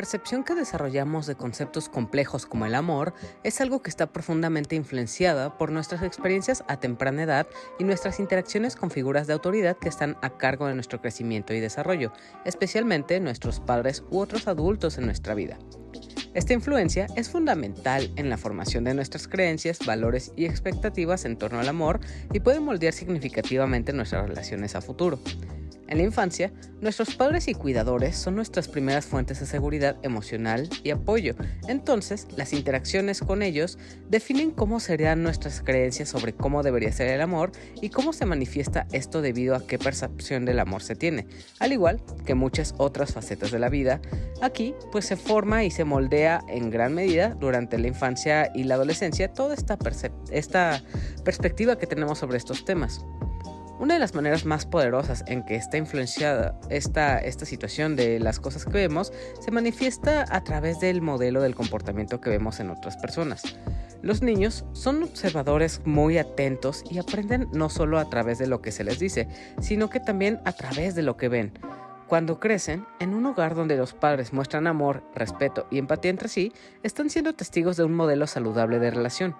La percepción que desarrollamos de conceptos complejos como el amor es algo que está profundamente influenciada por nuestras experiencias a temprana edad y nuestras interacciones con figuras de autoridad que están a cargo de nuestro crecimiento y desarrollo, especialmente nuestros padres u otros adultos en nuestra vida. Esta influencia es fundamental en la formación de nuestras creencias, valores y expectativas en torno al amor y puede moldear significativamente nuestras relaciones a futuro. En la infancia, nuestros padres y cuidadores son nuestras primeras fuentes de seguridad emocional y apoyo. Entonces, las interacciones con ellos definen cómo serían nuestras creencias sobre cómo debería ser el amor y cómo se manifiesta esto debido a qué percepción del amor se tiene. Al igual que muchas otras facetas de la vida, aquí pues se forma y se moldea en gran medida durante la infancia y la adolescencia toda esta, esta perspectiva que tenemos sobre estos temas. Una de las maneras más poderosas en que está influenciada esta, esta situación de las cosas que vemos se manifiesta a través del modelo del comportamiento que vemos en otras personas. Los niños son observadores muy atentos y aprenden no solo a través de lo que se les dice, sino que también a través de lo que ven. Cuando crecen, en un hogar donde los padres muestran amor, respeto y empatía entre sí, están siendo testigos de un modelo saludable de relación.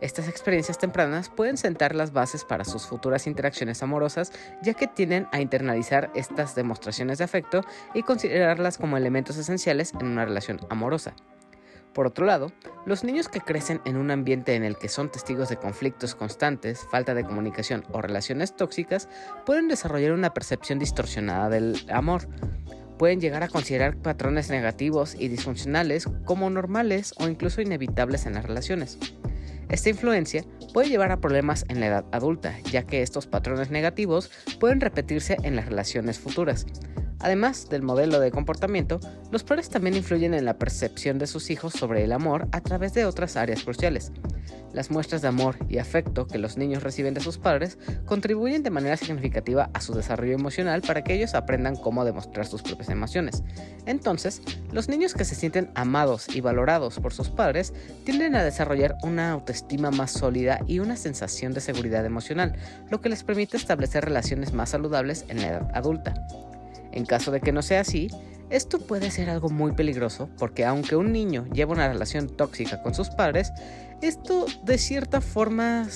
Estas experiencias tempranas pueden sentar las bases para sus futuras interacciones amorosas, ya que tienden a internalizar estas demostraciones de afecto y considerarlas como elementos esenciales en una relación amorosa. Por otro lado, los niños que crecen en un ambiente en el que son testigos de conflictos constantes, falta de comunicación o relaciones tóxicas pueden desarrollar una percepción distorsionada del amor. Pueden llegar a considerar patrones negativos y disfuncionales como normales o incluso inevitables en las relaciones. Esta influencia puede llevar a problemas en la edad adulta, ya que estos patrones negativos pueden repetirse en las relaciones futuras. Además del modelo de comportamiento, los padres también influyen en la percepción de sus hijos sobre el amor a través de otras áreas cruciales. Las muestras de amor y afecto que los niños reciben de sus padres contribuyen de manera significativa a su desarrollo emocional para que ellos aprendan cómo demostrar sus propias emociones. Entonces, los niños que se sienten amados y valorados por sus padres tienden a desarrollar una autoestima más sólida y una sensación de seguridad emocional, lo que les permite establecer relaciones más saludables en la edad adulta. En caso de que no sea así, esto puede ser algo muy peligroso porque aunque un niño lleva una relación tóxica con sus padres, esto de cierta forma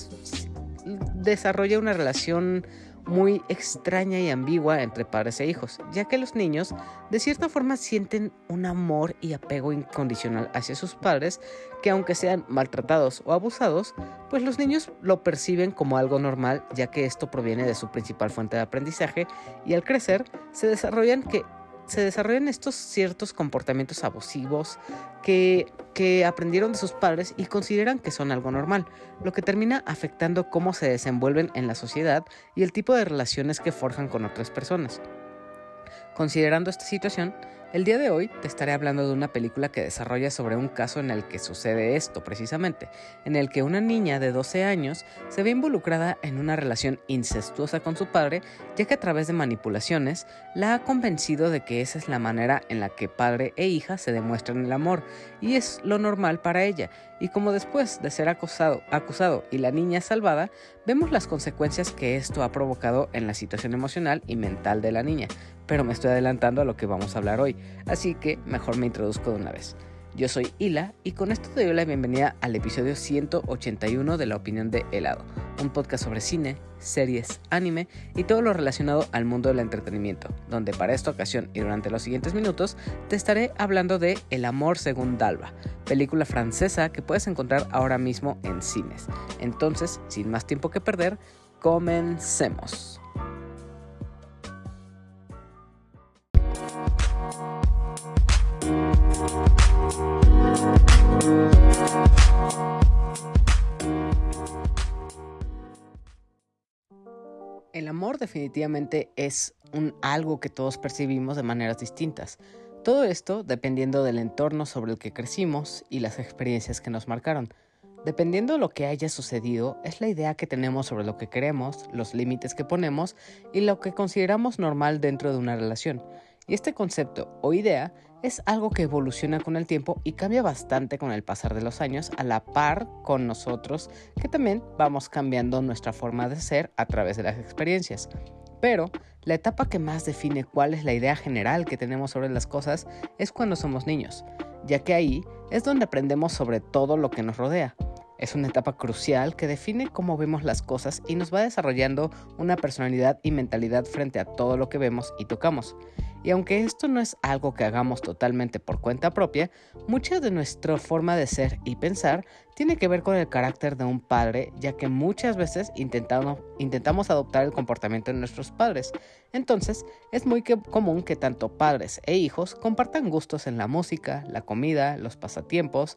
desarrolla una relación muy extraña y ambigua entre padres e hijos, ya que los niños de cierta forma sienten un amor y apego incondicional hacia sus padres, que aunque sean maltratados o abusados, pues los niños lo perciben como algo normal, ya que esto proviene de su principal fuente de aprendizaje y al crecer se desarrollan que se desarrollan estos ciertos comportamientos abusivos que, que, aprendieron de sus padres y consideran que son algo normal, lo que termina afectando cómo se desenvuelven en la sociedad y el tipo de relaciones que forjan con otras personas. Considerando esta situación, el día de hoy te estaré hablando de una película que desarrolla sobre un caso en el que sucede esto precisamente, en el que una niña de 12 años se ve involucrada en una relación incestuosa con su padre, ya que a través de manipulaciones la ha convencido de que esa es la manera en la que padre e hija se demuestran el amor, y es lo normal para ella, y como después de ser acusado, acusado y la niña salvada, vemos las consecuencias que esto ha provocado en la situación emocional y mental de la niña, pero me estoy adelantando a lo que vamos a hablar hoy, así que mejor me introduzco de una vez. Yo soy Hila y con esto te doy la bienvenida al episodio 181 de La Opinión de Helado, un podcast sobre cine, series, anime y todo lo relacionado al mundo del entretenimiento, donde para esta ocasión y durante los siguientes minutos te estaré hablando de El amor según Dalva, película francesa que puedes encontrar ahora mismo en cines. Entonces, sin más tiempo que perder, comencemos. Amor definitivamente es un algo que todos percibimos de maneras distintas. Todo esto dependiendo del entorno sobre el que crecimos y las experiencias que nos marcaron. Dependiendo de lo que haya sucedido, es la idea que tenemos sobre lo que queremos, los límites que ponemos y lo que consideramos normal dentro de una relación. Y este concepto o idea es algo que evoluciona con el tiempo y cambia bastante con el pasar de los años a la par con nosotros, que también vamos cambiando nuestra forma de ser a través de las experiencias. Pero la etapa que más define cuál es la idea general que tenemos sobre las cosas es cuando somos niños, ya que ahí es donde aprendemos sobre todo lo que nos rodea. Es una etapa crucial que define cómo vemos las cosas y nos va desarrollando una personalidad y mentalidad frente a todo lo que vemos y tocamos. Y aunque esto no es algo que hagamos totalmente por cuenta propia, mucha de nuestra forma de ser y pensar tiene que ver con el carácter de un padre, ya que muchas veces intentamos, adoptar el comportamiento de nuestros padres. Entonces, es muy común que tanto padres e hijos compartan gustos en la música, la comida, los pasatiempos,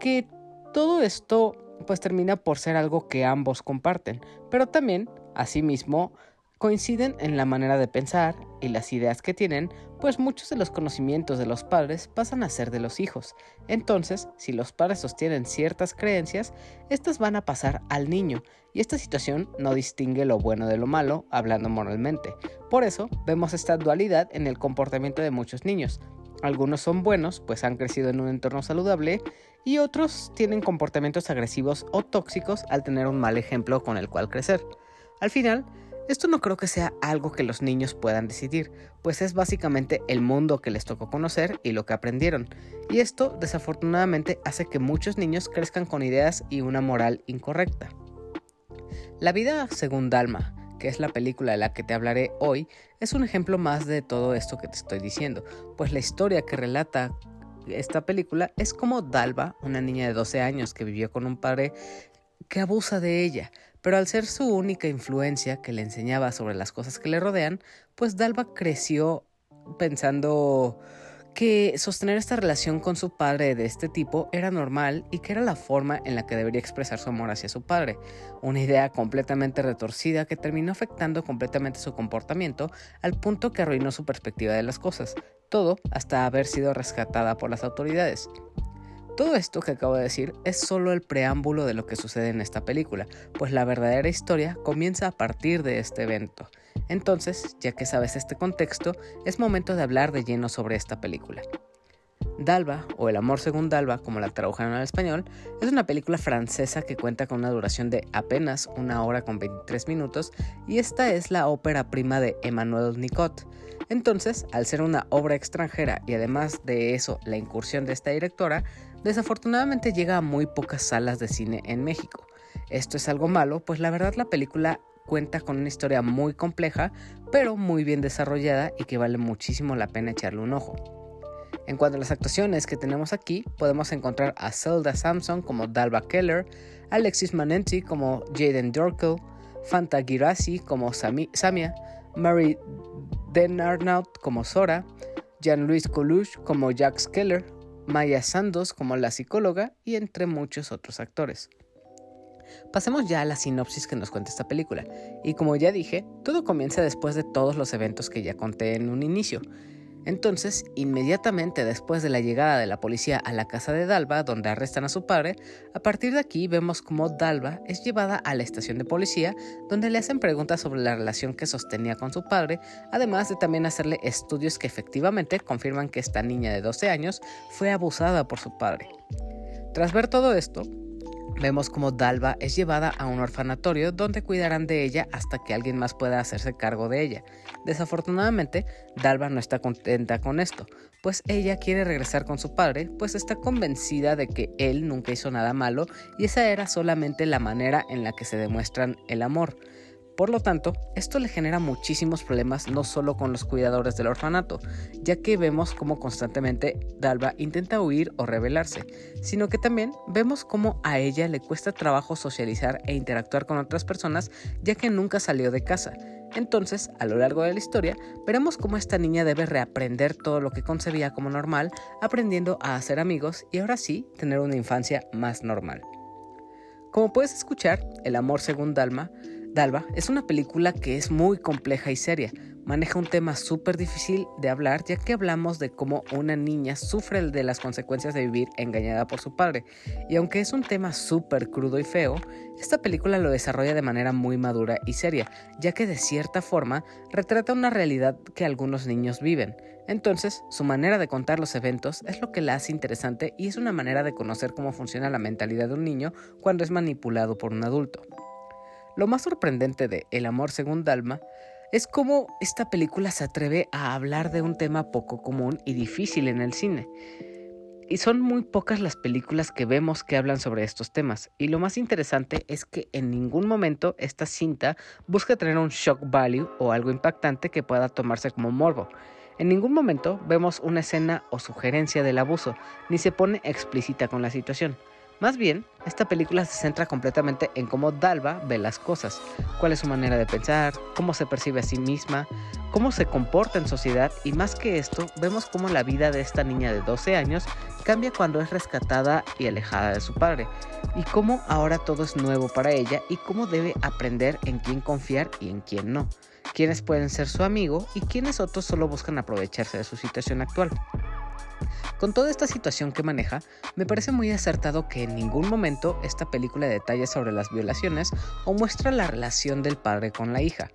que todo esto pues termina por ser algo que ambos comparten, pero también, asimismo, coinciden en la manera de pensar y las ideas que tienen, pues muchos de los conocimientos de los padres pasan a ser de los hijos. Entonces, si los padres sostienen ciertas creencias, estas van a pasar al niño, y esta situación no distingue lo bueno de lo malo, hablando moralmente. Por eso, vemos esta dualidad en el comportamiento de muchos niños. Algunos son buenos, pues han crecido en un entorno saludable, y otros tienen comportamientos agresivos o tóxicos al tener un mal ejemplo con el cual crecer. Al final, esto no creo que sea algo que los niños puedan decidir, pues es básicamente el mundo que les tocó conocer y lo que aprendieron, y esto desafortunadamente hace que muchos niños crezcan con ideas y una moral incorrecta. La vida según Dalma, que es la película de la que te hablaré hoy, es un ejemplo más de todo esto que te estoy diciendo, pues la historia que relata esta película es como Dalva, una niña de 12 años que vivió con un padre que abusa de ella, pero al ser su única influencia que le enseñaba sobre las cosas que le rodean, pues Dalva creció pensando que sostener esta relación con su padre de este tipo era normal y que era la forma en la que debería expresar su amor hacia su padre, una idea completamente retorcida que terminó afectando completamente su comportamiento al punto que arruinó su perspectiva de las cosas, todo hasta haber sido rescatada por las autoridades. Todo esto que acabo de decir es solo el preámbulo de lo que sucede en esta película, pues la verdadera historia comienza a partir de este evento. Entonces, ya que sabes este contexto, es momento de hablar de lleno sobre esta película. Dalva, o El amor según Dalva, como la tradujeron al español, es una película francesa que cuenta con una duración de apenas una hora con 23 minutos y esta es la ópera prima de Emmanuel Nicot. Entonces, al ser una obra extranjera y además de eso la incursión de esta directora, desafortunadamente llega a muy pocas salas de cine en México. Esto es algo malo, pues la verdad la película cuenta con una historia muy compleja, pero muy bien desarrollada y que vale muchísimo la pena echarle un ojo. En cuanto a las actuaciones que tenemos aquí, podemos encontrar a Zelda Samson como Dalva Keller, Alexis Manenti como Jaden Dorkel, Fanta Girassi como Samia, Mary Denarnaut como Sora, Jean-Louis Coluche como Jax Keller, Maya Sandos como la psicóloga y entre muchos otros actores. Pasemos ya a la sinopsis que nos cuenta esta película. Y como ya dije, todo comienza después de todos los eventos que ya conté en un inicio. Entonces, inmediatamente después de la llegada de la policía a la casa de Dalva, donde arrestan a su padre, a partir de aquí vemos cómo Dalva es llevada a la estación de policía, donde le hacen preguntas sobre la relación que sostenía con su padre, además de también hacerle estudios que efectivamente confirman que esta niña de 12 años fue abusada por su padre. Tras ver todo esto, Vemos como Dalva es llevada a un orfanatorio donde cuidarán de ella hasta que alguien más pueda hacerse cargo de ella. Desafortunadamente, Dalva no está contenta con esto, pues ella quiere regresar con su padre, pues está convencida de que él nunca hizo nada malo y esa era solamente la manera en la que se demuestran el amor. Por lo tanto, esto le genera muchísimos problemas no solo con los cuidadores del orfanato, ya que vemos cómo constantemente Dalva intenta huir o rebelarse, sino que también vemos cómo a ella le cuesta trabajo socializar e interactuar con otras personas ya que nunca salió de casa. Entonces, a lo largo de la historia, veremos cómo esta niña debe reaprender todo lo que concebía como normal, aprendiendo a hacer amigos y ahora sí tener una infancia más normal. Como puedes escuchar, El amor según Dalma Dalva es una película que es muy compleja y seria. Maneja un tema súper difícil de hablar ya que hablamos de cómo una niña sufre de las consecuencias de vivir engañada por su padre. Y aunque es un tema súper crudo y feo, esta película lo desarrolla de manera muy madura y seria, ya que de cierta forma retrata una realidad que algunos niños viven. Entonces, su manera de contar los eventos es lo que la hace interesante y es una manera de conocer cómo funciona la mentalidad de un niño cuando es manipulado por un adulto. Lo más sorprendente de El amor según Dalma es como esta película se atreve a hablar de un tema poco común y difícil en el cine. Y son muy pocas las películas que vemos que hablan sobre estos temas. Y lo más interesante es que en ningún momento esta cinta busca tener un shock value o algo impactante que pueda tomarse como morbo. En ningún momento vemos una escena o sugerencia del abuso, ni se pone explícita con la situación. Más bien, esta película se centra completamente en cómo Dalva ve las cosas, cuál es su manera de pensar, cómo se percibe a sí misma, cómo se comporta en sociedad y más que esto, vemos cómo la vida de esta niña de 12 años cambia cuando es rescatada y alejada de su padre, y cómo ahora todo es nuevo para ella y cómo debe aprender en quién confiar y en quién no, quiénes pueden ser su amigo y quiénes otros solo buscan aprovecharse de su situación actual. Con toda esta situación que maneja, me parece muy acertado que en ningún momento esta película detalla sobre las violaciones o muestra la relación del padre con la hija.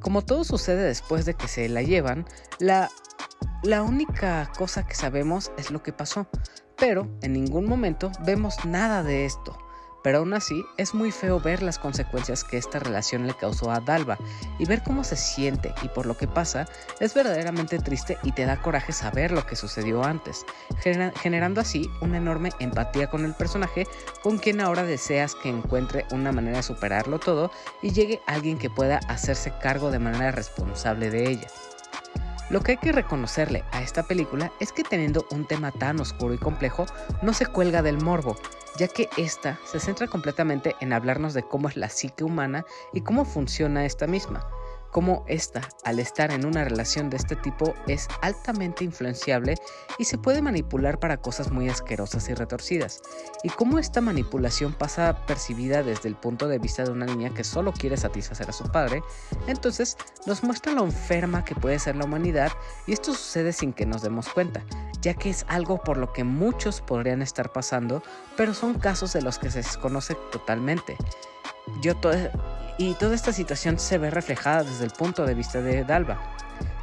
Como todo sucede después de que se la llevan, la, la única cosa que sabemos es lo que pasó, pero en ningún momento vemos nada de esto pero aún así es muy feo ver las consecuencias que esta relación le causó a Dalva y ver cómo se siente y por lo que pasa es verdaderamente triste y te da coraje saber lo que sucedió antes, generando así una enorme empatía con el personaje con quien ahora deseas que encuentre una manera de superarlo todo y llegue alguien que pueda hacerse cargo de manera responsable de ella. Lo que hay que reconocerle a esta película es que teniendo un tema tan oscuro y complejo, no se cuelga del morbo, ya que esta se centra completamente en hablarnos de cómo es la psique humana y cómo funciona esta misma cómo esta, al estar en una relación de este tipo, es altamente influenciable y se puede manipular para cosas muy asquerosas y retorcidas, y cómo esta manipulación pasa percibida desde el punto de vista de una niña que solo quiere satisfacer a su padre, entonces nos muestra lo enferma que puede ser la humanidad y esto sucede sin que nos demos cuenta, ya que es algo por lo que muchos podrían estar pasando, pero son casos de los que se desconoce totalmente. Y toda esta situación se ve reflejada desde el punto de vista de Dalva,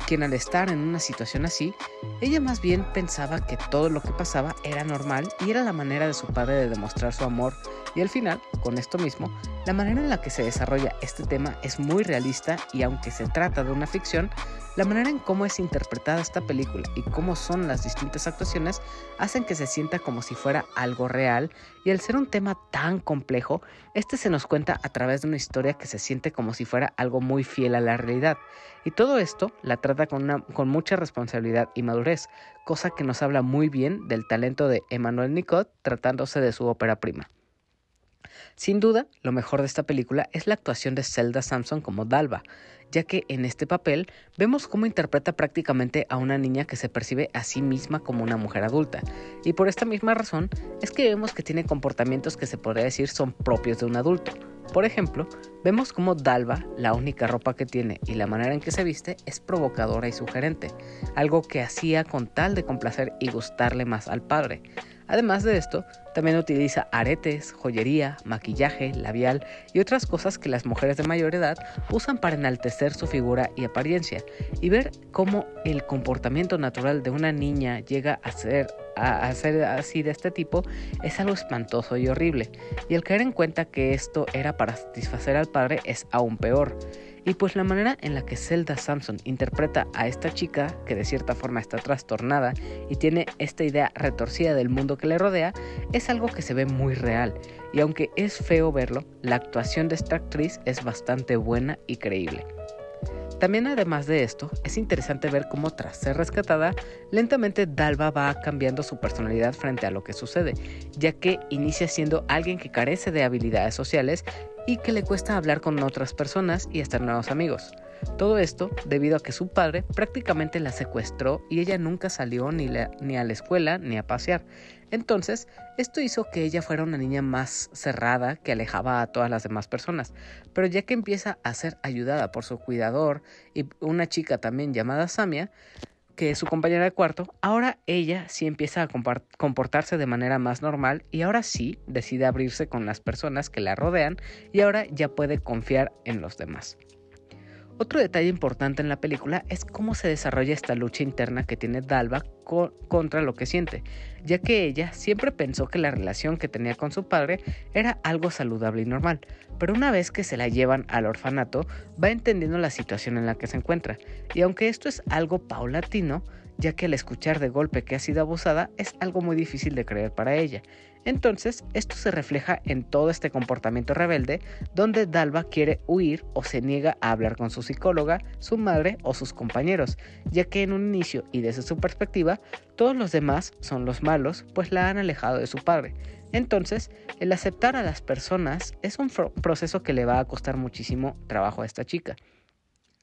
quien al estar en una situación así, ella más bien pensaba que todo lo que pasaba era normal y era la manera de su padre de demostrar su amor. Y al final, con esto mismo, la manera en la que se desarrolla este tema es muy realista y aunque se trata de una ficción, la manera en cómo es interpretada esta película y cómo son las distintas actuaciones hacen que se sienta como si fuera algo real y al ser un tema tan complejo, este se nos cuenta a través de una historia que se siente como si fuera algo muy fiel a la realidad. Y todo esto la trata con, con mucha responsabilidad y madurez, cosa que nos habla muy bien del talento de Emmanuel Nicot tratándose de su ópera prima. Sin duda, lo mejor de esta película es la actuación de Zelda Samson como Dalva, ya que en este papel vemos cómo interpreta prácticamente a una niña que se percibe a sí misma como una mujer adulta, y por esta misma razón es que vemos que tiene comportamientos que se podría decir son propios de un adulto. Por ejemplo, vemos cómo Dalva, la única ropa que tiene y la manera en que se viste es provocadora y sugerente, algo que hacía con tal de complacer y gustarle más al padre. Además de esto, también utiliza aretes, joyería, maquillaje, labial y otras cosas que las mujeres de mayor edad usan para enaltecer su figura y apariencia. Y ver cómo el comportamiento natural de una niña llega a ser, así de este tipo es algo espantoso y horrible. Y el caer en cuenta que esto era para satisfacer al padre es aún peor. Y pues la manera en la que Zelda Samson interpreta a esta chica, que de cierta forma está trastornada y tiene esta idea retorcida del mundo que le rodea, es algo que se ve muy real. Y aunque es feo verlo, la actuación de esta actriz es bastante buena y creíble. También además de esto, es interesante ver cómo tras ser rescatada, lentamente Dalva va cambiando su personalidad frente a lo que sucede, ya que inicia siendo alguien que carece de habilidades sociales y que le cuesta hablar con otras personas y estar nuevos amigos. Todo esto debido a que su padre prácticamente la secuestró y ella nunca salió ni, ni, a la escuela ni a pasear. Entonces, esto hizo que ella fuera una niña más cerrada que alejaba a todas las demás personas. Pero ya que empieza a ser ayudada por su cuidador y una chica también llamada Samia, que es su compañera de cuarto, ahora ella sí empieza a comportarse de manera más normal y ahora sí decide abrirse con las personas que la rodean y ahora ya puede confiar en los demás. Otro detalle importante en la película es cómo se desarrolla esta lucha interna que tiene Dalva contra lo que siente, ya que ella siempre pensó que la relación que tenía con su padre era algo saludable y normal, pero una vez que se la llevan al orfanato va entendiendo la situación en la que se encuentra, y aunque esto es algo paulatino, ya que al escuchar de golpe que ha sido abusada es algo muy difícil de creer para ella. Entonces, esto se refleja en todo este comportamiento rebelde, donde Dalva quiere huir o se niega a hablar con su psicóloga, su madre o sus compañeros, ya que en un inicio y desde su perspectiva, todos los demás son los malos, pues la han alejado de su padre. Entonces, el aceptar a las personas es un proceso que le va a costar muchísimo trabajo a esta chica.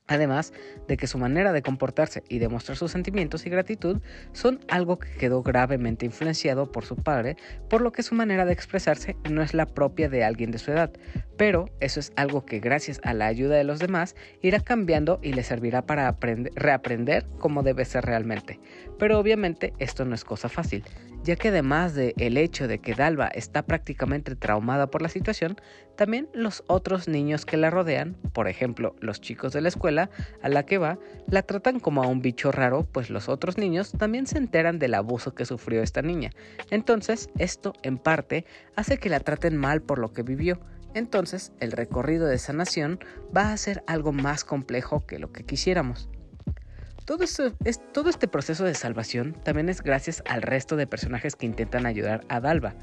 Además de que su manera de comportarse y demostrar sus sentimientos y gratitud son algo que quedó gravemente influenciado por su padre, por lo que su manera de expresarse no es la propia de alguien de su edad. Pero eso es algo que gracias a la ayuda de los demás irá cambiando y le servirá para reaprender cómo debe ser realmente. Pero obviamente esto no es cosa fácil, ya que además del el hecho de que Dalva está prácticamente traumada por la situación, también los otros niños que la rodean, por ejemplo los chicos de la escuela a la que va, la tratan como a un bicho raro, pues los otros niños también se enteran del abuso que sufrió esta niña. Entonces, esto en parte hace que la traten mal por lo que vivió. Entonces, el recorrido de sanación va a ser algo más complejo que lo que quisiéramos. Todo, este proceso de salvación también es gracias al resto de personajes que intentan ayudar a Dalva,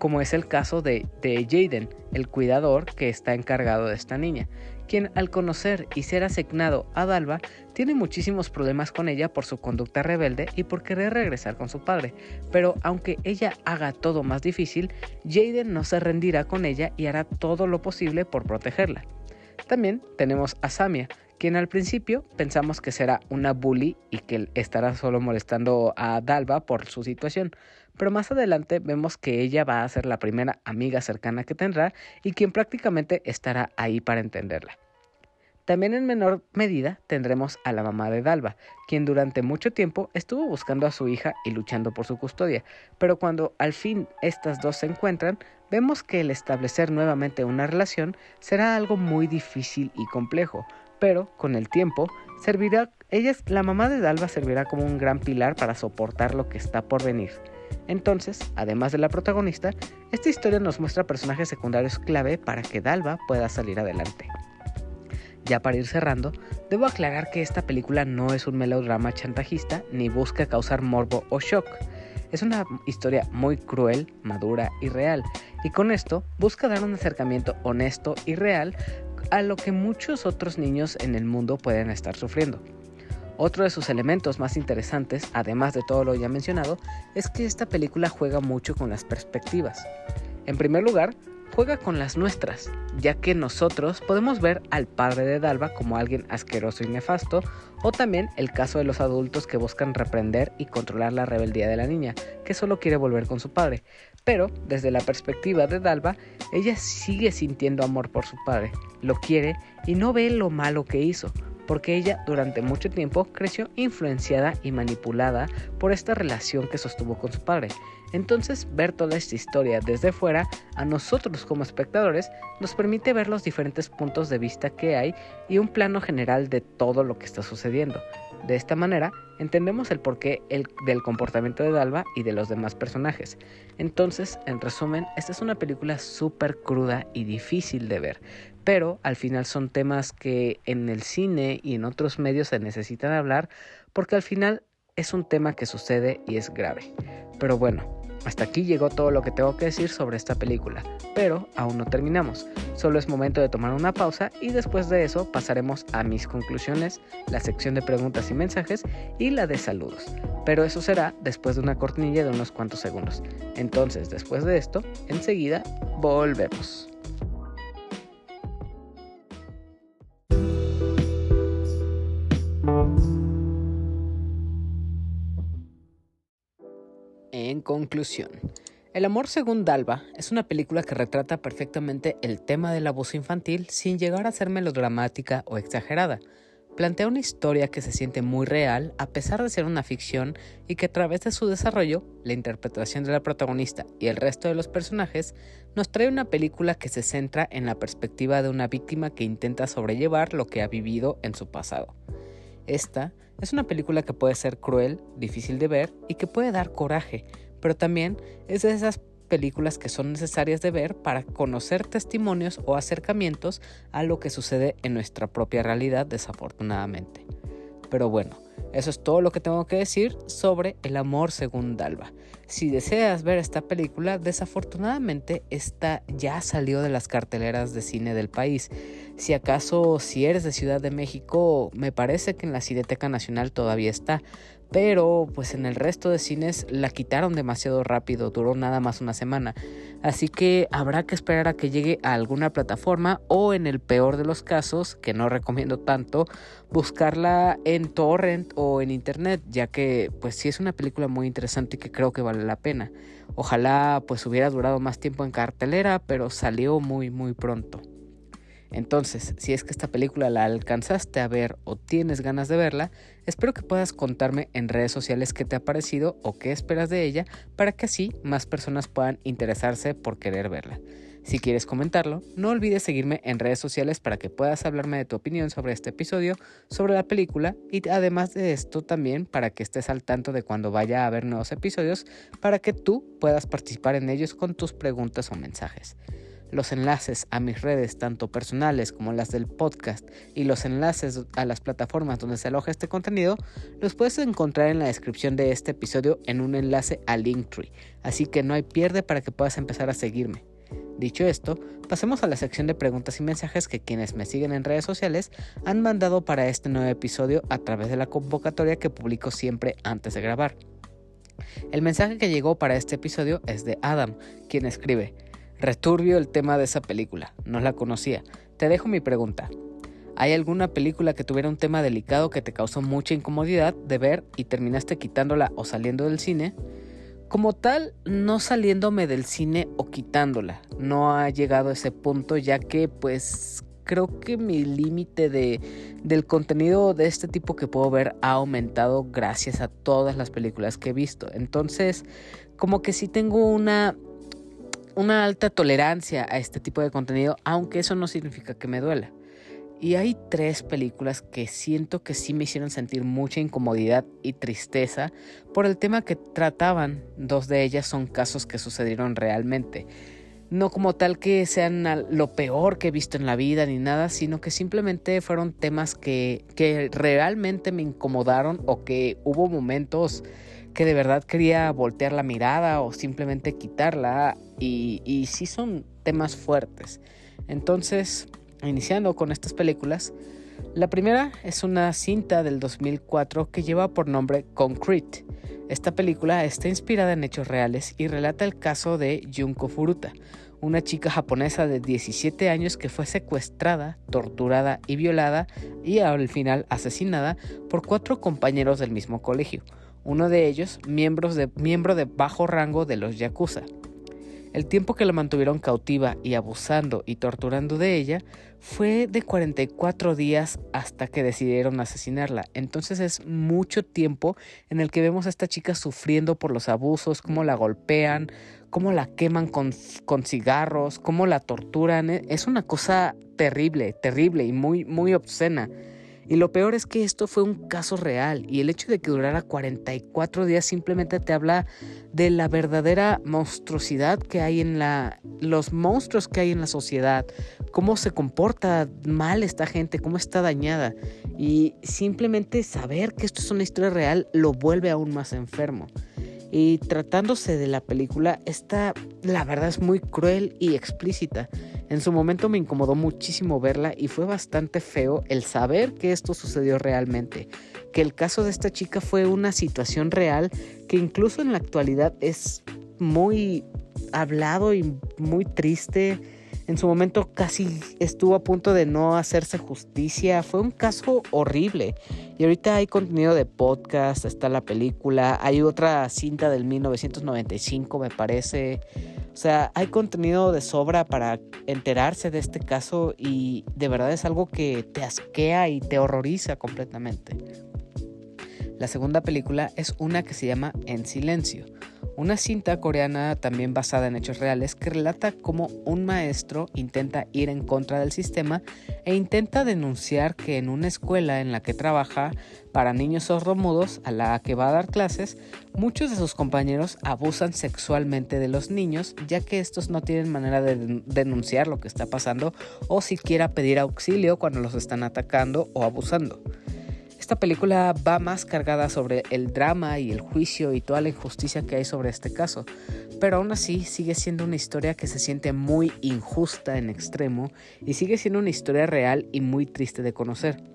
como es el caso de, de Jaden, el cuidador que está encargado de esta niña, quien al conocer y ser asignado a Dalva tiene muchísimos problemas con ella por su conducta rebelde y por querer regresar con su padre, pero aunque ella haga todo más difícil, Jaden no se rendirá con ella y hará todo lo posible por protegerla. También tenemos a Samia, quien al principio pensamos que será una bully y que estará solo molestando a Dalva por su situación, pero más adelante vemos que ella va a ser la primera amiga cercana que tendrá y quien prácticamente estará ahí para entenderla. También en menor medida tendremos a la mamá de Dalva, quien durante mucho tiempo estuvo buscando a su hija y luchando por su custodia, pero cuando al fin estas dos se encuentran, vemos que el establecer nuevamente una relación será algo muy difícil y complejo, pero con el tiempo servirá, ella la mamá de Dalva servirá como un gran pilar para soportar lo que está por venir. Entonces, además de la protagonista, esta historia nos muestra personajes secundarios clave para que Dalva pueda salir adelante. Ya para ir cerrando, debo aclarar que esta película no es un melodrama chantajista ni busca causar morbo o shock. Es una historia muy cruel, madura y real, y con esto busca dar un acercamiento honesto y real a lo que muchos otros niños en el mundo pueden estar sufriendo. Otro de sus elementos más interesantes, además de todo lo ya mencionado, es que esta película juega mucho con las perspectivas. En primer lugar, juega con las nuestras, ya que nosotros podemos ver al padre de Dalva como alguien asqueroso y nefasto, o también el caso de los adultos que buscan reprender y controlar la rebeldía de la niña, que solo quiere volver con su padre. Pero, desde la perspectiva de Dalva, ella sigue sintiendo amor por su padre, lo quiere y no ve lo malo que hizo, porque ella durante mucho tiempo creció influenciada y manipulada por esta relación que sostuvo con su padre. Entonces, ver toda esta historia desde fuera, a nosotros como espectadores, nos permite ver los diferentes puntos de vista que hay y un plano general de todo lo que está sucediendo. De esta manera, entendemos el porqué del comportamiento de Dalva y de los demás personajes. Entonces, en resumen, esta es una película súper cruda y difícil de ver, pero al final son temas que en el cine y en otros medios se necesitan hablar porque al final es un tema que sucede y es grave. Pero bueno, hasta aquí llegó todo lo que tengo que decir sobre esta película, pero aún no terminamos. Solo es momento de tomar una pausa y después de eso pasaremos a mis conclusiones, la sección de preguntas y mensajes y la de saludos. Pero eso será después de una cortinilla de unos cuantos segundos. Entonces, después de esto, enseguida volvemos. En conclusión, El amor según Dalva es una película que retrata perfectamente el tema del abuso infantil sin llegar a ser melodramática o exagerada. plantea una historia que se siente muy real a pesar de ser una ficción y que a través de su desarrollo, la interpretación de la protagonista y el resto de los personajes, nos trae una película que se centra en la perspectiva de una víctima que intenta sobrellevar lo que ha vivido en su pasado. Esta es una película que puede ser cruel, difícil de ver y que puede dar coraje, pero también es de esas películas que son necesarias de ver para conocer testimonios o acercamientos a lo que sucede en nuestra propia realidad desafortunadamente. Pero bueno, eso es todo lo que tengo que decir sobre El amor según Dalva. Si deseas ver esta película, desafortunadamente esta ya salió de las carteleras de cine del país. Si acaso si eres de Ciudad de México, me parece que en la Cineteca Nacional todavía está, pero pues en el resto de cines la quitaron demasiado rápido, duró nada más una semana. Así que habrá que esperar a que llegue a alguna plataforma o en el peor de los casos, que no recomiendo tanto, buscarla en torrent o en internet, ya que pues sí es una película muy interesante que creo que vale la pena. Ojalá pues hubiera durado más tiempo en cartelera, pero salió muy muy pronto. Entonces, si es que esta película la alcanzaste a ver o tienes ganas de verla, espero que puedas contarme en redes sociales qué te ha parecido o qué esperas de ella para que así más personas puedan interesarse por querer verla. Si quieres comentarlo, no olvides seguirme en redes sociales para que puedas hablarme de tu opinión sobre este episodio, sobre la película y además de esto también para que estés al tanto de cuando vaya a haber nuevos episodios para que tú puedas participar en ellos con tus preguntas o mensajes. Los enlaces a mis redes, tanto personales como las del podcast, y los enlaces a las plataformas donde se aloja este contenido, los puedes encontrar en la descripción de este episodio en un enlace a Linktree, así que no hay pierde para que puedas empezar a seguirme. Dicho esto, pasemos a la sección de preguntas y mensajes que quienes me siguen en redes sociales han mandado para este nuevo episodio a través de la convocatoria que publico siempre antes de grabar. El mensaje que llegó para este episodio es de Adam, quien escribe, Returbio el tema de esa película, no la conocía. Te dejo mi pregunta. ¿Hay alguna película que tuviera un tema delicado que te causó mucha incomodidad de ver y terminaste quitándola o saliendo del cine? Como tal, no saliéndome del cine o quitándola. No ha llegado a ese punto ya que pues creo que mi límite de, del contenido de este tipo que puedo ver ha aumentado gracias a todas las películas que he visto. Entonces, como que sí tengo una una alta tolerancia a este tipo de contenido, aunque eso no significa que me duela. Y hay tres películas que siento que sí me hicieron sentir mucha incomodidad y tristeza por el tema que trataban. Dos de ellas son casos que sucedieron realmente. No como tal que sean lo peor que he visto en la vida ni nada, sino que simplemente fueron temas que, que realmente me incomodaron o que hubo momentos que de verdad quería voltear la mirada o simplemente quitarla y, y sí son temas fuertes. Entonces, iniciando con estas películas, la primera es una cinta del 2004 que lleva por nombre Concrete. Esta película está inspirada en hechos reales y relata el caso de Junko Furuta, una chica japonesa de 17 años que fue secuestrada, torturada y violada y al final asesinada por cuatro compañeros del mismo colegio, uno de ellos miembros de, miembro de bajo rango de los Yakuza. El tiempo que la mantuvieron cautiva y abusando y torturando de ella fue de 44 días hasta que decidieron asesinarla. Entonces es mucho tiempo en el que vemos a esta chica sufriendo por los abusos, cómo la golpean, cómo la queman con, con cigarros, cómo la torturan. Es una cosa terrible, terrible y muy, muy obscena. Y lo peor es que esto fue un caso real y el hecho de que durara 44 días simplemente te habla de la verdadera monstruosidad que hay en la los monstruos que hay en la sociedad, cómo se comporta mal esta gente, cómo está dañada y simplemente saber que esto es una historia real lo vuelve aún más enfermo. Y tratándose de la película, esta la verdad es muy cruel y explícita. En su momento me incomodó muchísimo verla y fue bastante feo el saber que esto sucedió realmente. Que el caso de esta chica fue una situación real que incluso en la actualidad es muy hablado y muy triste en su momento casi estuvo a punto de no hacerse justicia. Fue un caso horrible. Y ahorita hay contenido de podcast, está la película, hay otra cinta del 1995 me parece. O sea, hay contenido de sobra para enterarse de este caso y de verdad es algo que te asquea y te horroriza completamente. La segunda película es una que se llama En Silencio, una cinta coreana también basada en hechos reales que relata cómo un maestro intenta ir en contra del sistema e intenta denunciar que en una escuela en la que trabaja para niños sordomudos a la que va a dar clases, muchos de sus compañeros abusan sexualmente de los niños ya que estos no tienen manera de denunciar lo que está pasando o siquiera pedir auxilio cuando los están atacando o abusando. Esta película va más cargada sobre el drama y el juicio y toda la injusticia que hay sobre este caso, pero aún así sigue siendo una historia que se siente muy injusta en extremo y sigue siendo una historia real y muy triste de conocer.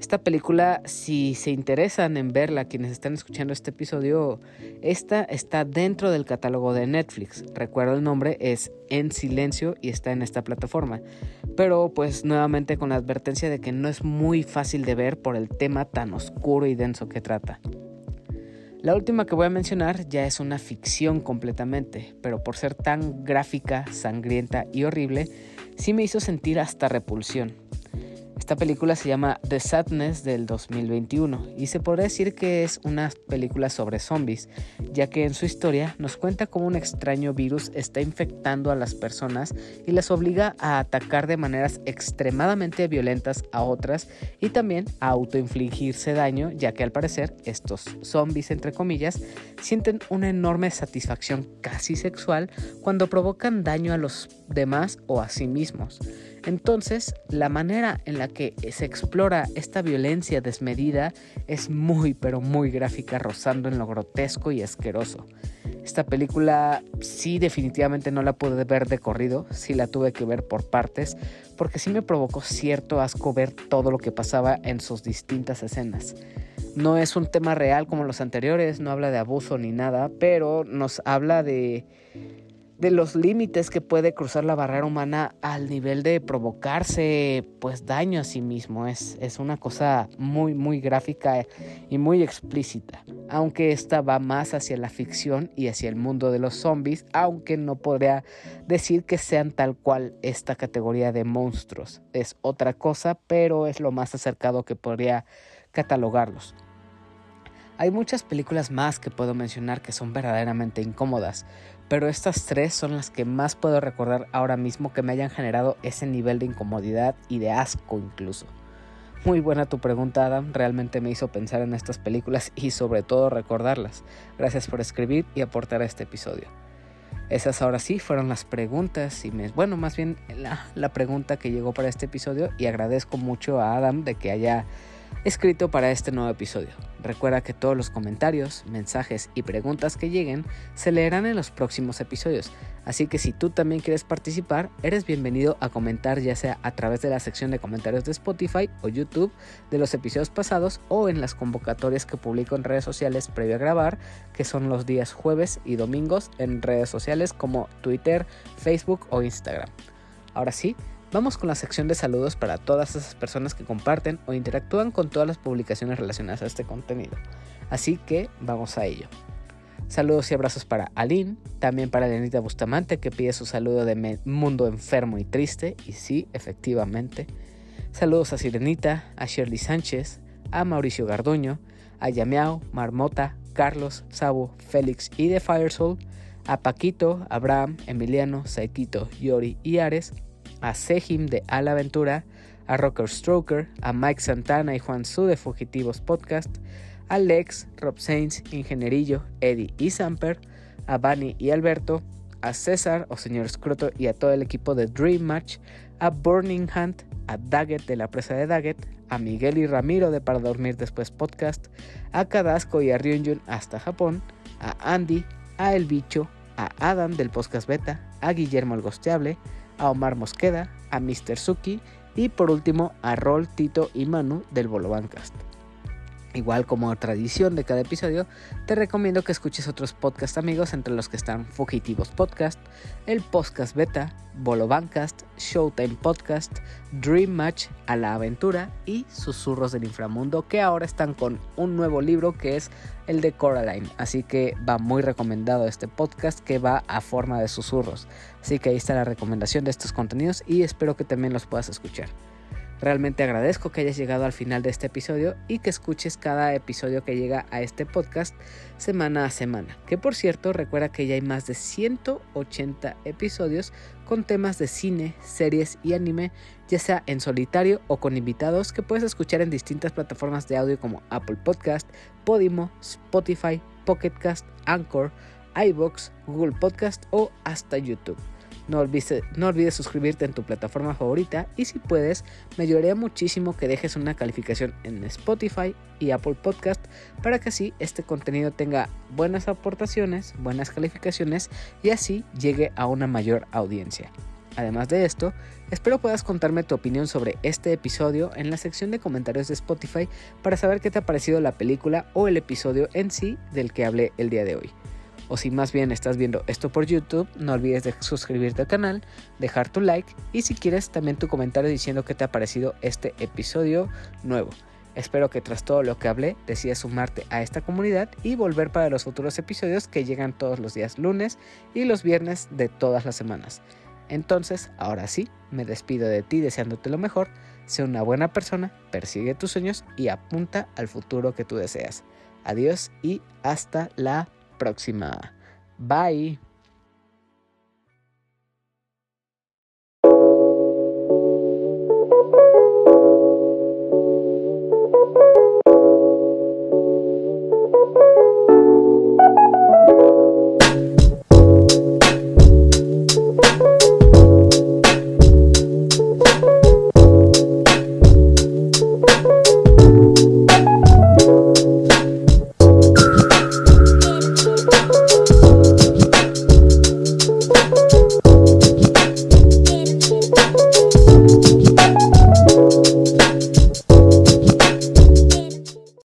Esta película, si se interesan en verla, quienes están escuchando este episodio, esta está dentro del catálogo de Netflix. Recuerdo el nombre, es En Silencio y está en esta plataforma. Pero pues nuevamente con la advertencia de que no es muy fácil de ver por el tema tan oscuro y denso que trata. La última que voy a mencionar ya es una ficción completamente, pero por ser tan gráfica, sangrienta y horrible, sí me hizo sentir hasta repulsión. Esta película se llama The Sadness del 2021 y se podría decir que es una película sobre zombies, ya que en su historia nos cuenta cómo un extraño virus está infectando a las personas y las obliga a atacar de maneras extremadamente violentas a otras y también a autoinfligirse daño, ya que al parecer estos zombies, entre comillas, sienten una enorme satisfacción casi sexual cuando provocan daño a los demás o a sí mismos. Entonces, la manera en la que se explora esta violencia desmedida es muy, pero muy gráfica, rozando en lo grotesco y asqueroso. Esta película sí definitivamente no la pude ver de corrido, sí la tuve que ver por partes, porque sí me provocó cierto asco ver todo lo que pasaba en sus distintas escenas. No es un tema real como los anteriores, no habla de abuso ni nada, pero nos habla de de los límites que puede cruzar la barrera humana al nivel de provocarse pues daño a sí mismo. Es, es una cosa muy muy gráfica y muy explícita. Aunque esta va más hacia la ficción y hacia el mundo de los zombies, aunque no podría decir que sean tal cual esta categoría de monstruos. Es otra cosa, pero es lo más acercado que podría catalogarlos. Hay muchas películas más que puedo mencionar que son verdaderamente incómodas, pero estas tres son las que más puedo recordar ahora mismo que me hayan generado ese nivel de incomodidad y de asco incluso. Muy buena tu pregunta, Adam. Realmente me hizo pensar en estas películas y sobre todo recordarlas. Gracias por escribir y aportar a este episodio. Esas ahora sí fueron las preguntas y me, bueno, más bien la, la pregunta que llegó para este episodio y agradezco mucho a Adam de que haya escrito para este nuevo episodio. Recuerda que todos los comentarios, mensajes y preguntas que lleguen se leerán en los próximos episodios, así que si tú también quieres participar, eres bienvenido a comentar ya sea a través de la sección de comentarios de Spotify o YouTube de los episodios pasados o en las convocatorias que publico en redes sociales previo a grabar, que son los días jueves y domingos en redes sociales como Twitter, Facebook o Instagram. Ahora sí, Vamos con la sección de saludos para todas esas personas que comparten o interactúan con todas las publicaciones relacionadas a este contenido. Así que vamos a ello. Saludos y abrazos para Aline, también para Lenita Bustamante que pide su saludo de mundo enfermo y triste, y sí, efectivamente. Saludos a Sirenita, a Shirley Sánchez, a Mauricio Garduño, a Yameao, Marmota, Carlos, Sabo, Félix y de Firesoul, a Paquito, Abraham, Emiliano, Saikito, Yori y Ares, a Sejim de Al Aventura, a Rocker Stroker, a Mike Santana y Juan Su de Fugitivos Podcast, a Lex, Rob Sainz, Ingenierillo, Eddie y Samper, a Bunny y Alberto, a César o Señor Scroto y a todo el equipo de Dream Match, a Burning Hunt, a Daggett de la presa de Daggett, a Miguel y Ramiro de Para Dormir Después Podcast, a Kadasco y a Ryunjun hasta Japón, a Andy, a El Bicho, a Adam del Podcast Beta, a Guillermo el Gosteable, a Omar Mosqueda, a Mr. Suki y por último a Rol, Tito y Manu del Bolobancast. Igual como tradición de cada episodio, te recomiendo que escuches otros podcast amigos entre los que están Fugitivos Podcast, el Podcast Beta, Bolo Bancast, Showtime Podcast, Dream Match a la Aventura y Susurros del Inframundo, que ahora están con un nuevo libro que es el de Coraline. Así que va muy recomendado este podcast que va a forma de susurros. Así que ahí está la recomendación de estos contenidos y espero que también los puedas escuchar. Realmente agradezco que hayas llegado al final de este episodio y que escuches cada episodio que llega a este podcast semana a semana. Que por cierto, recuerda que ya hay más de 180 episodios con temas de cine, series y anime, ya sea en solitario o con invitados que puedes escuchar en distintas plataformas de audio como Apple Podcast, Podimo, Spotify, Pocketcast, Anchor, iBox, Google Podcast o hasta YouTube. No olvides, suscribirte en tu plataforma favorita y si puedes, me ayudaría muchísimo que dejes una calificación en Spotify y Apple Podcast para que así este contenido tenga buenas aportaciones, buenas calificaciones y así llegue a una mayor audiencia. Además de esto, espero puedas contarme tu opinión sobre este episodio en la sección de comentarios de Spotify para saber qué te ha parecido la película o el episodio en sí del que hablé el día de hoy o si más bien estás viendo esto por YouTube, no olvides de suscribirte al canal, dejar tu like y si quieres también tu comentario diciendo qué te ha parecido este episodio nuevo. Espero que tras todo lo que hablé decidas sumarte a esta comunidad y volver para los futuros episodios que llegan todos los días lunes y los viernes de todas las semanas. Entonces, ahora sí, me despido de ti deseándote lo mejor, sé una buena persona, persigue tus sueños y apunta al futuro que tú deseas. Adiós y hasta la próxima. Bye.